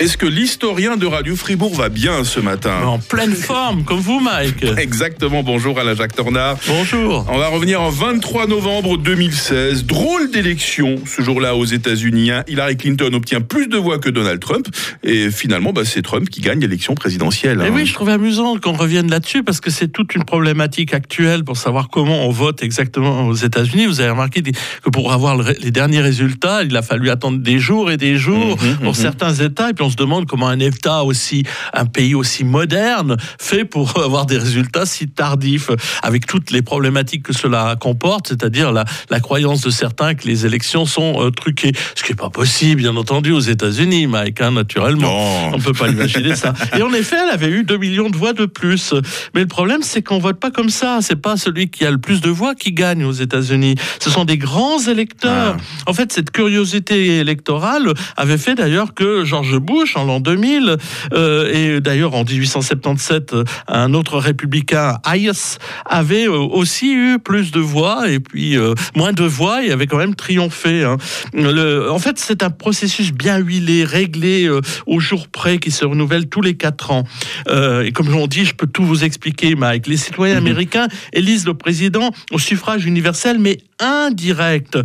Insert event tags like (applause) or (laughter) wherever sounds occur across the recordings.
Est-ce que l'historien de Radio Fribourg va bien ce matin En pleine forme, comme vous, Mike. (laughs) Exactement, bonjour Alain Jacques Tornard. Bonjour. On va revenir en 23 novembre 2016. Drôle d'élection ce jour-là aux États-Unis. hein. Hillary Clinton obtient plus de voix que Donald Trump. Et finalement, bah, c'est Trump qui gagne l'élection présidentielle. Et hein. Eh oui, je trouvais amusant qu'on revienne là-dessus parce que c'est toute une problématique actuelle pour savoir comment on vote exactement aux États-Unis. Vous avez remarqué que pour avoir les derniers résultats, il a fallu attendre des jours et des jours Mhm, pour mhm. certains États. Et puis on se demande comment un État aussi, un pays aussi moderne, fait pour (laughs) avoir des résultats si tardifs, avec toutes les problématiques que cela comporte, c'est-à-dire la, la croyance de certains que les élections sont euh, truquées. Ce qui n'est pas possible, bien entendu, aux États-Unis, Mike, hein, naturellement. Non. On peut pas imaginer ça. (laughs) Et en effet, elle avait eu 2 millions de voix de plus. Mais le problème, c'est qu'on vote pas comme ça. C'est pas celui qui a le plus de voix qui gagne aux États-Unis. Ce sont des grands électeurs. En fait, cette curiosité électorale avait fait d'ailleurs que George Bush, en l'an 2000, euh, et d'ailleurs en 1877, euh, un autre républicain, Hayes, avait euh, aussi eu plus de voix et puis euh, moins de voix et avait quand même triomphé. hein. Le- en fait, c'est un processus bien huilé, réglé euh, au jour près, qui se renouvelle tous les quatre ans. Et comme on dit, je peux tout vous expliquer, Mike. Les citoyens américains élisent le président au suffrage universel, mais indirect.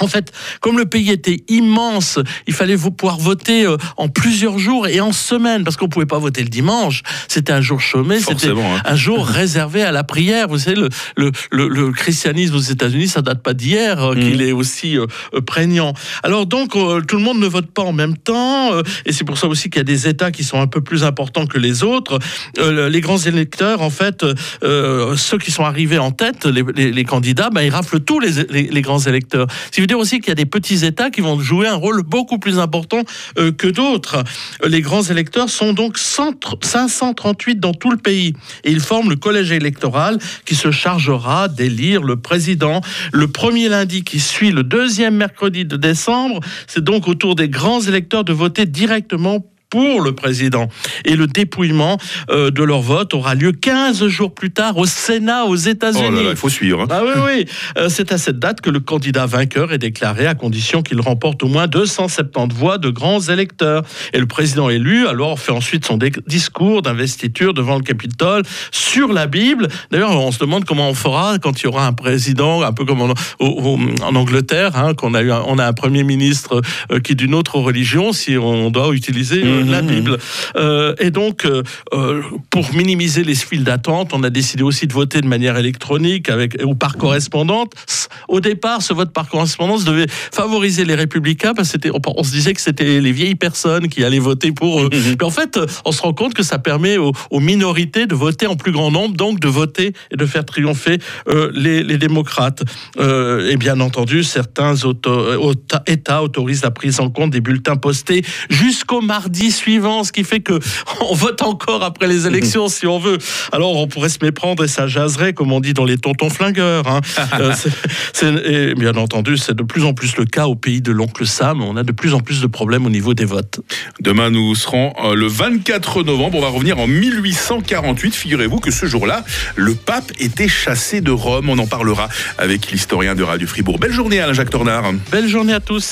En fait, comme le pays était immense, il fallait vous pouvoir voter euh, en plusieurs jours et en semaine, parce qu'on pouvait pas voter le dimanche. C'était un jour chômé, c'était hein. un jour réservé à la prière. Vous savez, le, le, le, le christianisme aux États-Unis, ça date pas d'hier euh, qu'il est aussi euh, prégnant. Alors donc, euh, tout le monde ne vote pas en même temps, et c'est pour ça aussi qu'il y a des États qui sont un peu plus importants que les autres. Les grands électeurs, en fait, ceux qui sont arrivés en tête, les, les- les candidats, ben, ils raflent tous les, grands électeurs. Veut dire aussi qu'il y a des petits États qui vont jouer un rôle beaucoup plus important euh, que d'autres. Les grands électeurs sont donc 100 538 dans tout le pays. Et ils forment le collège électoral qui se chargera d'élire le président. Le premier lundi qui suit le deuxième mercredi de décembre, c'est donc au tour des grands électeurs de voter directement pour le président. Et le dépouillement euh, de leur vote aura lieu 15 jours plus tard au Sénat aux Oh États-Unis. là, il faut suivre. hein. Ah oui, oui. Euh, c'est à cette date que le candidat vainqueur est déclaré à condition qu'il remporte au moins 270 voix de grands électeurs. Et le président élu, alors, fait ensuite son discours d'investiture devant le Capitole sur la Bible. D'ailleurs, on se demande comment on fera quand il y aura un président, un peu comme en, au- au- en Angleterre, hein, qu'on a eu, un, on a un premier ministre euh, qui est d'une autre religion, si on doit utiliser euh, La mhm. Bible. Euh, et donc, euh, euh, pour minimiser les files d'attente, on a décidé aussi de voter de manière électronique avec, ou par correspondance. Au départ, ce vote par correspondance devait favoriser les républicains parce que on, on se disait que c'était les vieilles personnes qui allaient voter pour eux. Mais en fait, on se rend compte que ça permet aux, aux minorités de voter en plus grand nombre, donc de voter et de faire triompher euh, les, les démocrates. Et bien entendu, certains auto- États autorisent la prise en compte des bulletins postés jusqu'au mardi suivant, ce qui fait que (laughs) on vote encore après les élections si on veut. Alors on pourrait se méprendre et ça jaserait, comme on dit dans les tontons flingueurs. hein. (laughs) Euh, et bien entendu, c'est de plus en plus le cas au pays de l'oncle Sam. On a de plus en plus de problèmes au niveau des votes. Demain, nous serons euh, le 24 novembre. On va revenir en 1848. Figurez-vous que ce jour-là, le pape était chassé de Rome. On en parlera avec l'historien de Radio Fribourg. Belle journée, Alain Jacques Tornard. Belle journée à tous.